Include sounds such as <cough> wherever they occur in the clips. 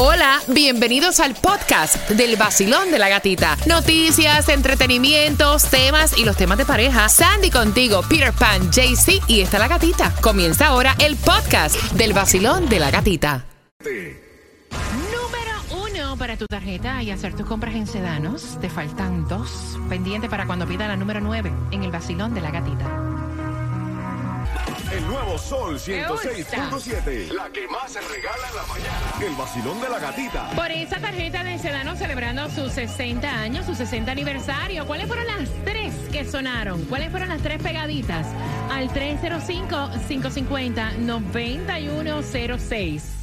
Hola, bienvenidos al podcast del vacilón de la gatita. Noticias, entretenimientos, temas y los temas de pareja. Sandy contigo, Peter Pan, JC y está la gatita. Comienza ahora el podcast del vacilón de la gatita. Número uno para tu tarjeta y hacer tus compras en Sedanos. Te faltan dos. Pendiente para cuando pida la número nueve en el vacilón de la gatita. El nuevo Sol 106.7. La que más se regala en la mañana. El vacilón de la gatita. Por esa tarjeta de Sedano celebrando sus 60 años, su 60 aniversario. ¿Cuáles fueron las tres que sonaron? ¿Cuáles fueron las tres pegaditas? Al 305-550-9106.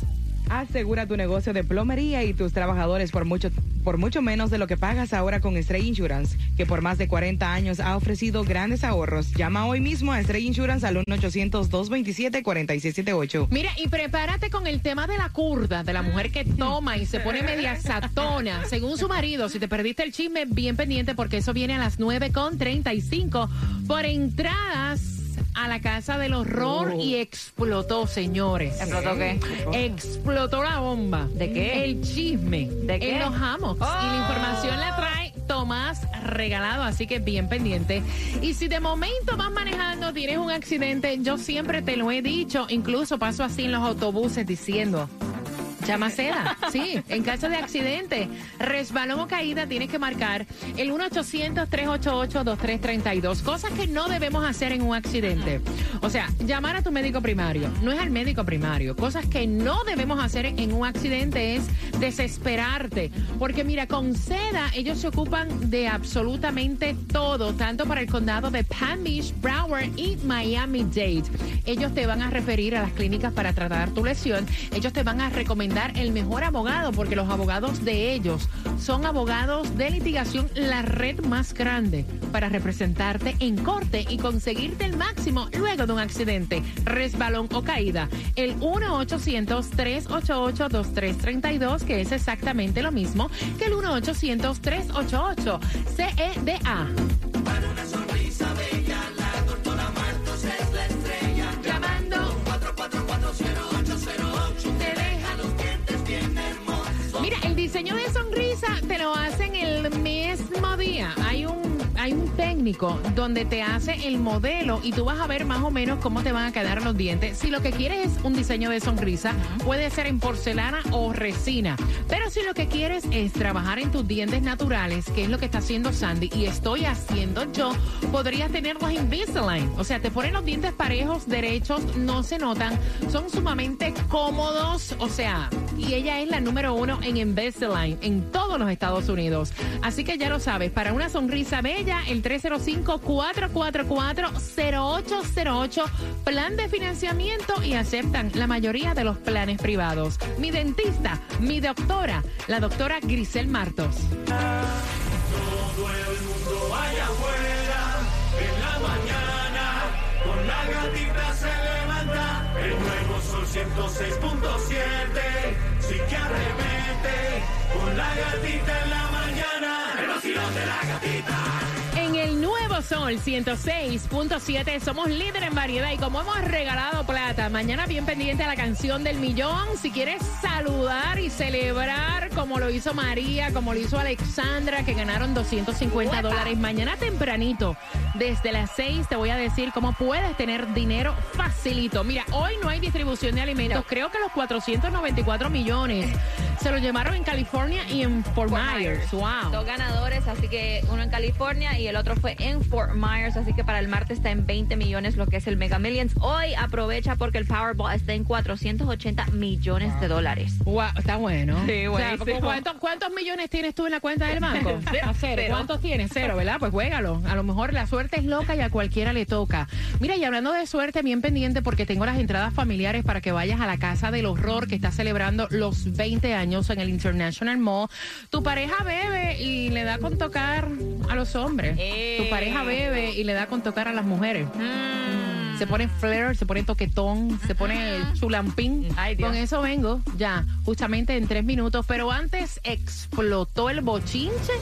Asegura tu negocio de plomería y tus trabajadores por mucho por mucho menos de lo que pagas ahora con Stray Insurance, que por más de 40 años ha ofrecido grandes ahorros. Llama hoy mismo a Stray Insurance al 1-800-227-4678. Mira, y prepárate con el tema de la curda, de la mujer que toma y se pone media <laughs> satona. Según su marido, si te perdiste el chisme, bien pendiente porque eso viene a las 9.35 por entradas a la casa del horror y explotó, señores. ¿Explotó qué? Explotó la bomba. ¿De qué? El chisme. ¿De qué? En los hammocks. Y la información la trae Tomás Regalado, así que bien pendiente. Y si de momento vas manejando, tienes un accidente, yo siempre te lo he dicho, incluso paso así en los autobuses diciendo, Llama seda, sí, en caso de accidente, resbalón o caída, tienes que marcar el 1-800-388-2332. Cosas que no debemos hacer en un accidente. O sea, llamar a tu médico primario, no es al médico primario. Cosas que no debemos hacer en un accidente es desesperarte. Porque mira, con seda ellos se ocupan de absolutamente todo, tanto para el condado de Palm Beach, Broward y Miami-Dade. Ellos te van a referir a las clínicas para tratar tu lesión. Ellos te van a recomendar el mejor abogado, porque los abogados de ellos son abogados de litigación, la red más grande para representarte en corte y conseguirte el máximo luego de un accidente, resbalón o caída. El 1-800-388-2332, que es exactamente lo mismo que el 1-800-388-CEDA. Técnico donde te hace el modelo y tú vas a ver más o menos cómo te van a quedar los dientes. Si lo que quieres es un diseño de sonrisa, puede ser en porcelana o resina. Pero si lo que quieres es trabajar en tus dientes naturales, que es lo que está haciendo Sandy y estoy haciendo yo, podrías tenerlos Invisalign. O sea, te ponen los dientes parejos, derechos, no se notan, son sumamente cómodos. O sea, y ella es la número uno en Invisalign en todos los Estados Unidos. Así que ya lo sabes, para una sonrisa bella, el 305-444-0808, plan de financiamiento y aceptan la mayoría de los planes privados. Mi dentista, mi doctora, la doctora Grisel Martos. La gatita se levanta, el nuevo sol 106.7, sí que arremete, con la gatita en la mañana, el vacilón de la gatita. Sol 106.7 somos líder en variedad y como hemos regalado plata, mañana bien pendiente a la canción del millón. Si quieres saludar y celebrar como lo hizo María, como lo hizo Alexandra, que ganaron 250 dólares, mañana tempranito, desde las 6 te voy a decir cómo puedes tener dinero facilito. Mira, hoy no hay distribución de alimentos, creo que los 494 millones se los llevaron en California y en Fort, Myers. Wow. Dos ganadores, así que uno en California y el otro fue en Fort Myers, así que para el martes está en 20 millones lo que es el Mega Millions. Hoy aprovecha porque el Powerball está en 480 millones de dólares. Wow, está bueno. Sí, O sea, buenísimo. ¿cuántos, cuántos millones tienes tú en la cuenta del banco? <laughs> Cero. A cero. Cero. ¿Cuántos tienes? Cero, <laughs> ¿verdad? Pues juégalo. A lo mejor la suerte es loca y a cualquiera le toca. Mira, y hablando de suerte, bien pendiente porque tengo las entradas familiares para que vayas a la Casa del Horror que está celebrando los 20 años en el International Mall. Tu pareja bebe y le da con tocar a los hombres. Eh. Tu pareja bebe y le da con tocar a las mujeres. Mm. Se pone flare, se pone toquetón, se pone chulampín. Ay, Dios. Con eso vengo ya, justamente en tres minutos. Pero antes explotó el bochinche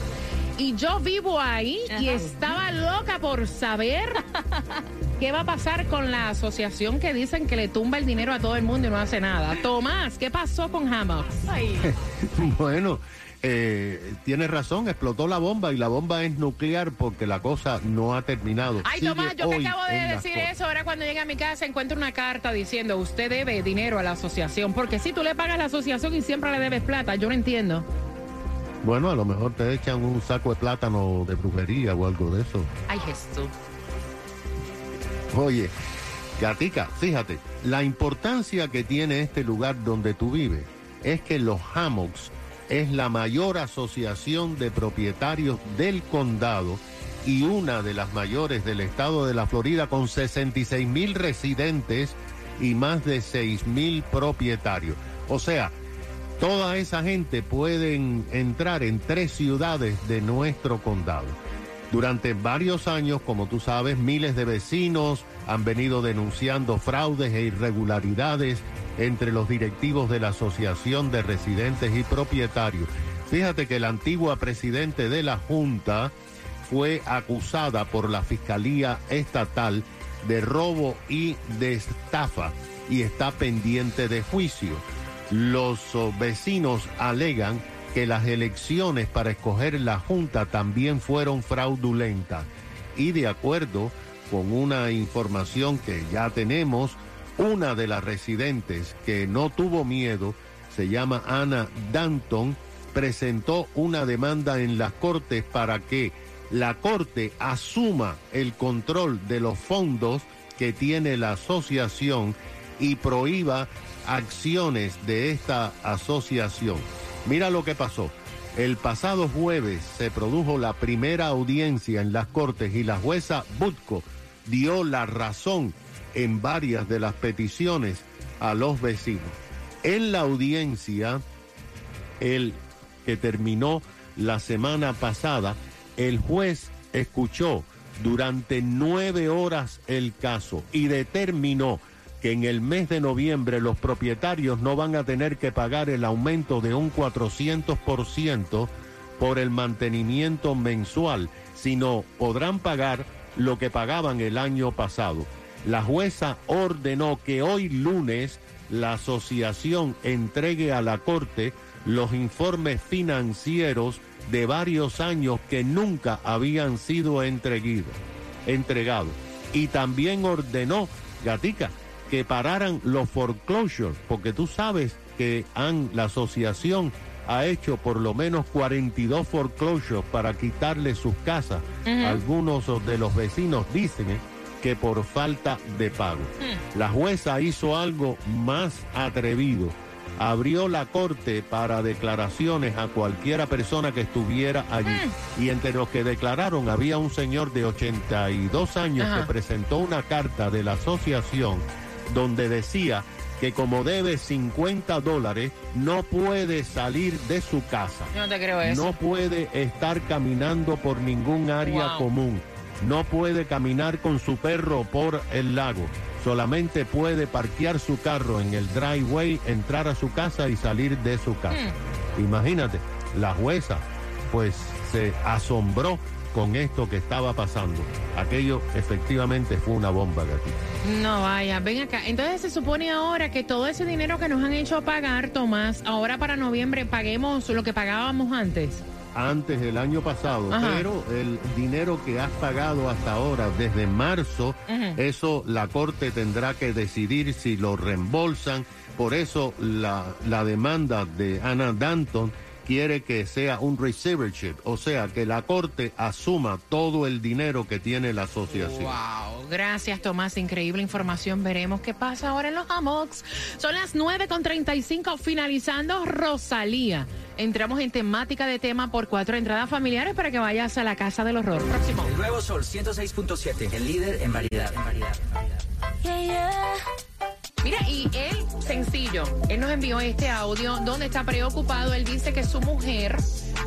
y yo vivo ahí y estaba loca por saber <laughs> ¿qué va a pasar con la asociación que dicen que le tumba el dinero a todo el mundo y no hace nada? Tomás, ¿qué pasó con Hammocks? <laughs> bueno, eh, tienes razón, explotó la bomba y la bomba es nuclear porque la cosa no ha terminado. Ay, Sigue Tomás, yo que acabo de decir eso, ahora cuando llegue a mi casa encuentro una carta diciendo usted debe dinero a la asociación, porque si tú le pagas a la asociación y siempre le debes plata, yo no entiendo. Bueno, a lo mejor te echan un saco de plátano de brujería o algo de eso. Ay, Jesús. Oye, Gatica, fíjate, la importancia que tiene este lugar donde tú vives es que los Hammocks es la mayor asociación de propietarios del condado y una de las mayores del estado de la Florida con 66 mil residentes y más de 6 mil propietarios. O sea, toda esa gente pueden entrar en tres ciudades de nuestro condado. Durante varios años, como tú sabes, miles de vecinos han venido denunciando fraudes e irregularidades entre los directivos de la Asociación de Residentes y Propietarios. Fíjate que la antigua presidente de la Junta fue acusada por la Fiscalía Estatal de robo y de estafa y está pendiente de juicio. Los oh, vecinos alegan que las elecciones para escoger la Junta también fueron fraudulentas y de acuerdo con una información que ya tenemos, una de las residentes que no tuvo miedo, se llama Ana Danton, presentó una demanda en las cortes para que la corte asuma el control de los fondos que tiene la asociación y prohíba acciones de esta asociación. Mira lo que pasó. El pasado jueves se produjo la primera audiencia en las cortes y la jueza Butko dio la razón en varias de las peticiones a los vecinos. En la audiencia, el que terminó la semana pasada, el juez escuchó durante nueve horas el caso y determinó que en el mes de noviembre los propietarios no van a tener que pagar el aumento de un 400% por el mantenimiento mensual, sino podrán pagar lo que pagaban el año pasado. La jueza ordenó que hoy lunes la asociación entregue a la Corte los informes financieros de varios años que nunca habían sido entregados. Y también ordenó, Gatica, que pararan los foreclosures, porque tú sabes que han, la asociación ha hecho por lo menos 42 foreclosures para quitarle sus casas. Algunos de los vecinos dicen eh, que por falta de pago. La jueza hizo algo más atrevido. Abrió la corte para declaraciones a cualquiera persona que estuviera allí. Y entre los que declararon había un señor de 82 años que presentó una carta de la asociación donde decía que como debe 50 dólares no puede salir de su casa. No te creo eso. No puede estar caminando por ningún área Wow. común. No puede caminar con su perro por el lago. Solamente puede parquear su carro en el driveway, entrar a su casa y salir de su casa. Hmm. Imagínate, la jueza pues se asombró con esto que estaba pasando. Aquello efectivamente fue una bomba, gatito. No vaya, ven acá. Entonces se supone ahora que todo ese dinero que nos han hecho pagar, Tomás, ahora para noviembre paguemos lo que pagábamos antes. antes del año pasado, Ajá. pero el dinero que has pagado hasta ahora, desde marzo, eso la Corte tendrá que decidir si lo reembolsan. Por eso la, la demanda de Anna Danton quiere que sea un receivership, o sea, que la Corte asuma todo el dinero que tiene la asociación. Wow, gracias Tomás, increíble información. Veremos qué pasa ahora en los Amox. Son las 9 con 35, finalizando Rosalía. Entramos en temática de tema por cuatro entradas familiares para que vayas a la casa del horror. Próximo. El nuevo Sol 106.7, el líder en variedad. En variedad, en variedad. Yeah, yeah. Mira, y él, sencillo, él nos envió este audio donde está preocupado. Él dice que su mujer,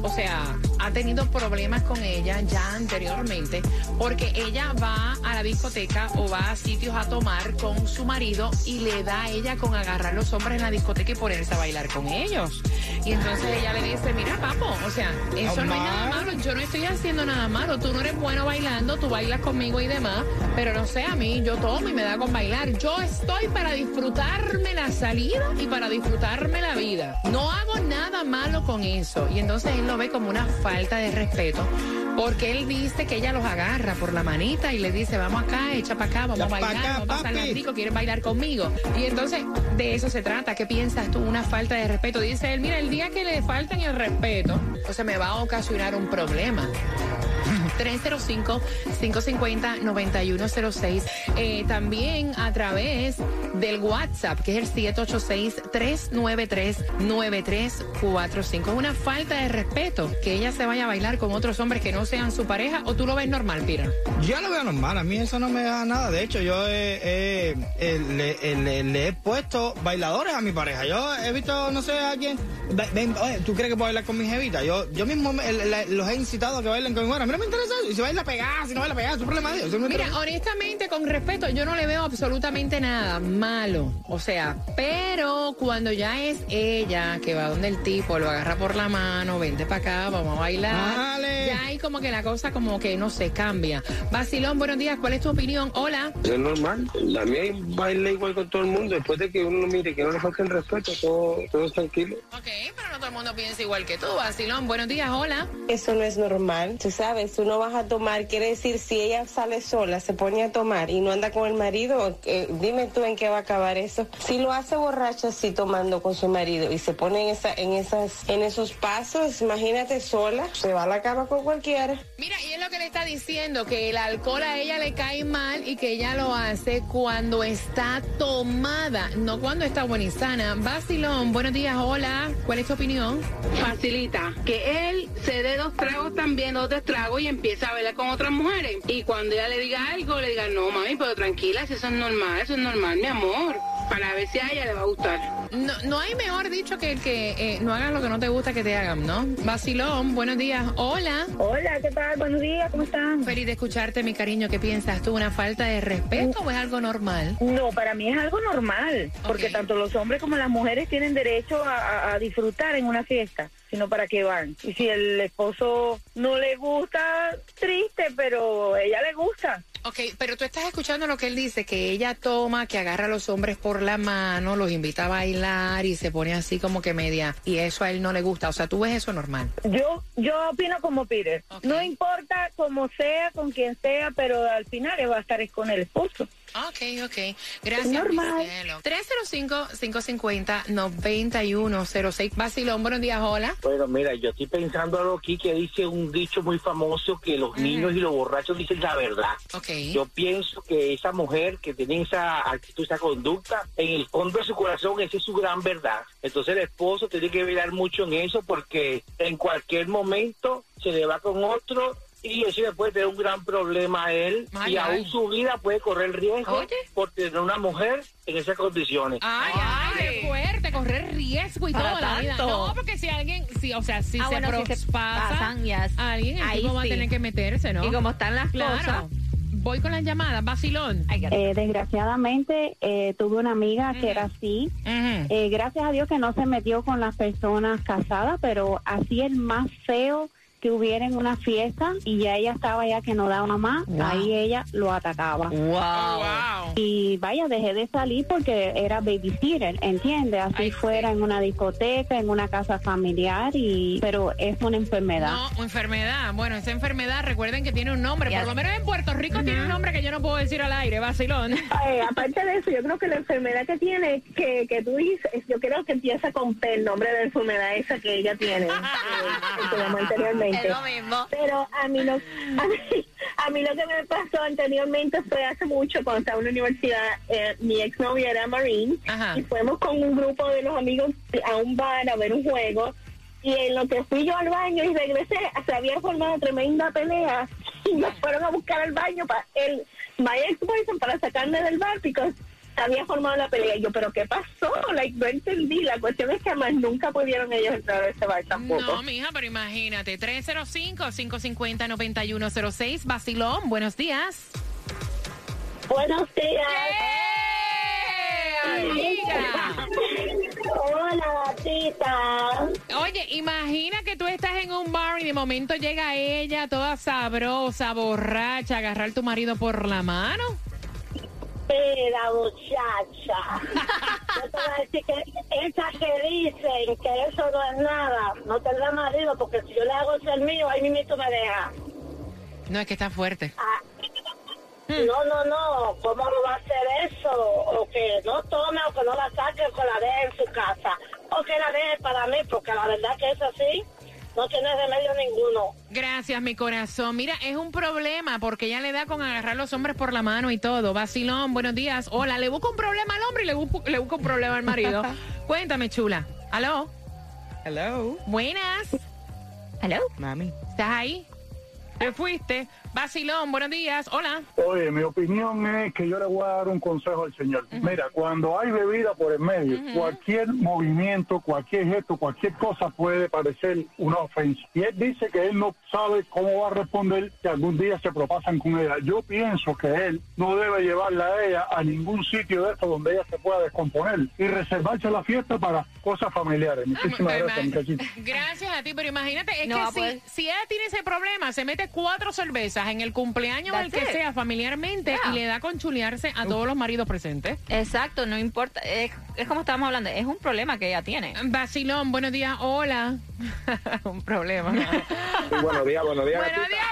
o sea, ha tenido problemas con ella ya anteriormente porque ella va a la discoteca o va a sitios a tomar con su marido y le da a ella con agarrar los hombres en la discoteca y ponerse a bailar con ellos. Y entonces ella le dice, mira, papo, o sea, eso no es nada malo, yo no estoy haciendo nada malo, tú no eres bueno bailando, tú bailas conmigo y demás, pero no sé, a mí yo tomo y me da con bailar. Yo estoy para disfrutarme la salida y para disfrutarme la vida. No hago nada malo con eso. Y entonces él lo ve como una falta de respeto. Porque él dice que ella los agarra por la manita y le dice, vamos acá, echa para acá, vamos a bailar, vamos a pasarla rico, ¿quieres bailar conmigo? Y entonces de eso se trata. ¿Qué piensas tú? Una falta de respeto. Dice él, mira, el día que le faltan el respeto, o sea, me va a ocasionar un problema. 305-550-9106. Eh, también a través del WhatsApp, que es el 786-393-9345. Es una falta de respeto que ella se vaya a bailar con otros hombres que no sean su pareja o tú lo ves normal, Peter. Yo lo veo normal, a mí eso no me da nada. De hecho, yo le- le he puesto bailadores a mi pareja. Yo he visto, no sé, a quién. Ven, oye, ¿tú crees que puedo bailar con mi jevita? Yo, yo mismo me- los he incitado a que bailen con mi mujer. A mí no me interesa eso. Y si baila pegada, si no baila pegada, es un problema de ellos. Mira, interesa. honestamente, con respeto, yo no le veo absolutamente nada malo. O sea, pero cuando ya es ella que va donde el tipo, lo agarra por la mano, vente para acá, vamos a bailar. Dale. Ya hay como que la cosa como que no se cambia. Basilón, buenos días, ¿cuál es tu opinión? Hola. Es normal. La mía baila igual con todo el mundo. Después de que uno lo mire, que no le falte el respeto, todo, todo es tranquilo. Ok, pero no todo el mundo piensa igual que tú. Basilón, buenos días, hola. Eso no es normal. Tú sabes, tú no vas a tomar, quiere decir, si ella sale sola, se pone a tomar y no anda con el marido, eh, dime tú en qué va a acabar eso. Si lo hace borracha así tomando con su marido y se pone en, esa, en, esas, en esos pasos, imagínate sola, se va a la cama con cualquiera. Mira, y es lo que le está diciendo, que el alcohol a ella le cae mal y que ella lo hace cuando está tomada, no cuando está buena y sana. Basilón, buenos días, hola. ¿Cuál es tu opinión? facilita que él se dé dos tragos también, dos tres tragos y empieza a bailar con otras mujeres. Y cuando ella le diga algo, le diga, no, mami, pero tranquila, si eso es normal, eso es normal, mi amor. Para ver si a ella le va a gustar. No, no hay mejor dicho que el que eh, no hagas lo que no te gusta que te hagan, ¿no? Basilón, buenos días, hola. Hola, ¿qué tal? Buenos días, ¿cómo están? Feliz de escucharte, mi cariño. ¿Qué piensas tú? ¿Una falta de respeto o es algo normal? No, para mí es algo normal, porque tanto los hombres como las mujeres tienen derecho a, a- a disfrutar en una fiesta, sino para qué van. Y si el esposo no le gusta, triste, pero a ella le gusta. Ok, pero tú estás escuchando lo que él dice, que ella toma, que agarra a los hombres por la mano, los invita a bailar y se pone así como que media, y eso a él no le gusta. O sea, tú ves eso normal. Yo yo opino como Peter. No importa cómo sea, con quien sea, pero al final él va a estar es con el esposo. Ok, ok. Gracias, Normal. mi cielo. 305-550-9106. Basilón, buenos días, hola. Bueno, mira, yo estoy pensando algo aquí que dice un dicho muy famoso que los niños y los borrachos dicen la verdad. Ok. Yo pienso que esa mujer que tiene esa actitud, esa conducta, en el fondo de su corazón, esa es su gran verdad. Entonces el esposo tiene que mirar mucho en eso porque en cualquier momento se le va con otro y eso le puede tener un gran problema a él Ay, y ay. aún su vida puede correr riesgo Oye. por tener una mujer en esas condiciones. Ay, ay, qué fuerte, correr riesgo y Para todo la vida. tanto. No, porque si alguien, sí, o sea, si Ah, se bueno, si se pasa, pasan, yes. alguien, el Ahí tipo va a tener que meterse, ¿no? Y como están las Claro. cosas, Voy con las llamadas, que- Eh, desgraciadamente eh, tuve una amiga que era así. Eh, gracias a Dios que no se metió con las personas casadas, pero así el más feo que hubiera en una fiesta y ya ella estaba ya que no daba más, ahí ella lo atacaba. Oh, wow. Y vaya, dejé de salir porque era babysitter, ¿entiendes? Así Ay, fuera sí. en una discoteca, en una casa familiar, y pero es una enfermedad. No, enfermedad. Bueno, esa enfermedad, recuerden que tiene un nombre. Yes. Por lo menos en Puerto Rico tiene un nombre que yo no puedo decir al aire, Basilón. Eh, <laughs> aparte de eso, yo creo que la enfermedad que tiene, que, que tú dices, yo creo que empieza con P, el nombre de la enfermedad esa que ella tiene, eh, <laughs> que llamó anteriormente. es lo mismo. Pero a mí, lo, a, mí, a mí lo que me pasó anteriormente fue hace mucho, cuando estaba en la universidad, eh, mi exnovia era Marine, Ajá. y fuimos con un grupo de los amigos a un bar a ver un juego, y en lo que fui yo al baño y regresé, se había formado tremenda pelea, y nos fueron a buscar al baño para el my ex-boyfriend para sacarme del bar, había formado la pelea. Y yo, ¿pero qué pasó? Like, no entendí. La cuestión es que más nunca pudieron ellos entrar a ese bar tampoco. No, mija, pero imagínate. 305-550-9106. Basilón, buenos días. Buenos días. amiga! Hola, gatita. Oye, imagina que tú estás en un bar y de momento llega ella toda sabrosa, borracha, a agarrar tu marido por la mano. Mira, muchacha. Yo te voy a decir que esas que dicen que eso no es nada, no tendrá marido, porque si yo le hago eso el mío, ahí mismo me deja. No, es que está fuerte. Ah, No, no, no, ¿cómo no va a hacer eso? O que no tome o que no la saque o que la deje en su casa. O que la deje para mí, porque la verdad que es así, no tiene remedio ninguno. Gracias, mi corazón. Mira, es un problema porque ella le da con agarrar los hombres por la mano y todo. Vacilón, buenos días. Hola, le busco un problema al hombre y le busco, le busco un problema al marido. <laughs> Cuéntame, chula. ¿Aló? Hello. Buenas. ¿Aló? Mami. ¿Estás ahí? ¿Te fuiste? Vacilón, buenos días. Hola. Oye, mi opinión es que yo le voy a dar un consejo al señor. Mira, cuando hay bebida por el medio, cualquier movimiento, cualquier gesto, cualquier cosa puede parecer una ofensa. Y él dice que él no sabe cómo va a responder que algún día se propasan con ella. Yo pienso que él no debe llevarla a ella a ningún sitio de esto donde ella se pueda descomponer y reservarse la fiesta para cosas familiares. Muchísimas Pero gracias, muchachito. Gracias a ti, pero imagínate, es No que si, si ella tiene ese problema, se mete cuatro cervezas en el cumpleaños o el que it. sea familiarmente Yeah. y le da con chulearse a todos los maridos presentes. Exacto, no importa. Es, es como estábamos hablando, es un problema que ella tiene. Vacilón, buenos días, hola. <laughs> un problema. <laughs> buenos días. Buenos días, buenos días,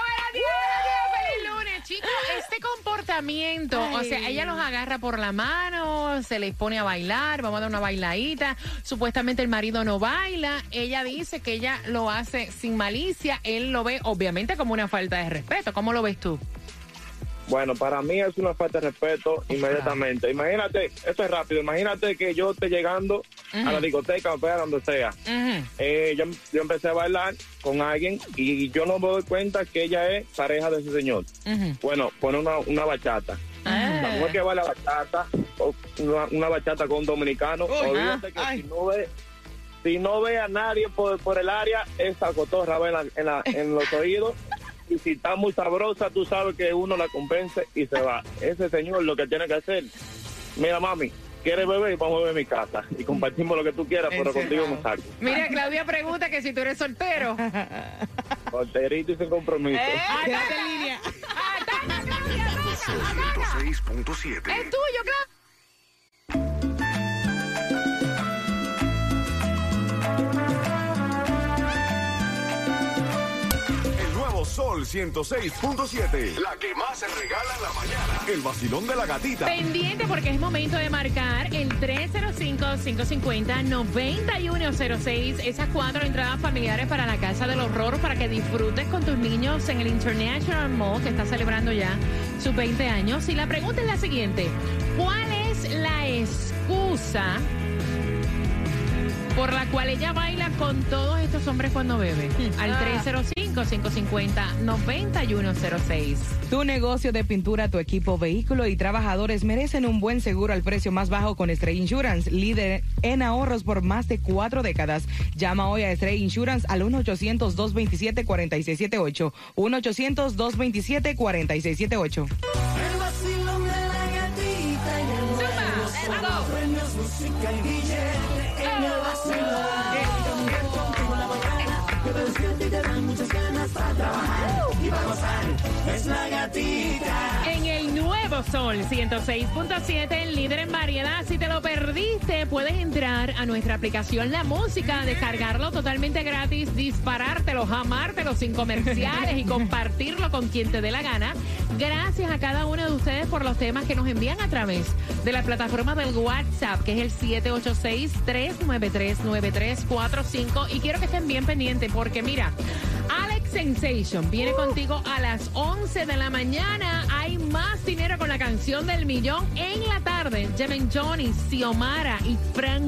O sea, ella los agarra por la mano, se les pone a bailar, vamos a dar una bailadita. Supuestamente el marido no baila. Ella dice que ella lo hace sin malicia. Él lo ve, obviamente, como una falta de respeto. ¿Cómo lo ves tú? Bueno, para mí es una falta de respeto inmediatamente. Imagínate, esto es rápido, imagínate que yo esté llegando a la discoteca o sea, donde sea. Eh, yo, yo empecé a bailar con alguien y yo no me doy cuenta que ella es pareja de ese señor. Bueno, pone una, una bachata. La mujer que baila bachata, o una, una bachata con un dominicano, Uy, olvídate que si no ve si no ve a nadie por, por el área, esa cotorra en, la- en, la- en los oídos. Y si está muy sabrosa, tú sabes que uno la convence y se va. Ese señor lo que tiene que hacer, mira mami, ¿quieres beber? Vamos a beber en mi casa. Y compartimos lo que tú quieras, pero contigo no salgo. Mira, Claudia pregunta que si tú eres soltero. <laughs> Solterito y sin compromiso. Quédate en línea. Sol 106.7. Es tuyo, Claudia. Sol 106.7. La que más se regala en la mañana. El vacilón de la gatita. Pendiente porque es momento de marcar el 305-550-9106. Esas cuatro entradas familiares para la Casa del Horror para que disfrutes con tus niños en el International Mall que está celebrando ya sus 20 años. Y la pregunta es la siguiente. ¿Cuál es la excusa por la cual ella baila con todos estos hombres cuando bebe? <laughs> Al 305-550-9106. Tu negocio de pintura, tu equipo, vehículo y trabajadores merecen un buen seguro al precio más bajo con Stray Insurance, líder en ahorros por más de cuatro décadas. Llama hoy a Stray Insurance al 1-800-227-4678. 1-800-227-4678. El vacilón de la gatita y el nuevo sol. Premios, música y billete Es la gatita. En el nuevo Sol 106.7, el líder en variedad. Si te lo perdiste, puedes entrar a nuestra aplicación La Música, descargarlo totalmente gratis, disparártelo, jamártelo sin comerciales y <laughs> compartirlo con quien te dé la gana. Gracias a cada uno de ustedes por los temas que nos envían a través de la plataforma del WhatsApp, que es el 786-393-9345. Y quiero que estén bien pendientes porque mira, Alex Sensation viene contigo a las 11 de la mañana. Hay más dinero con la canción del millón en la tarde. Jemen Johnny, Xiomara y Frank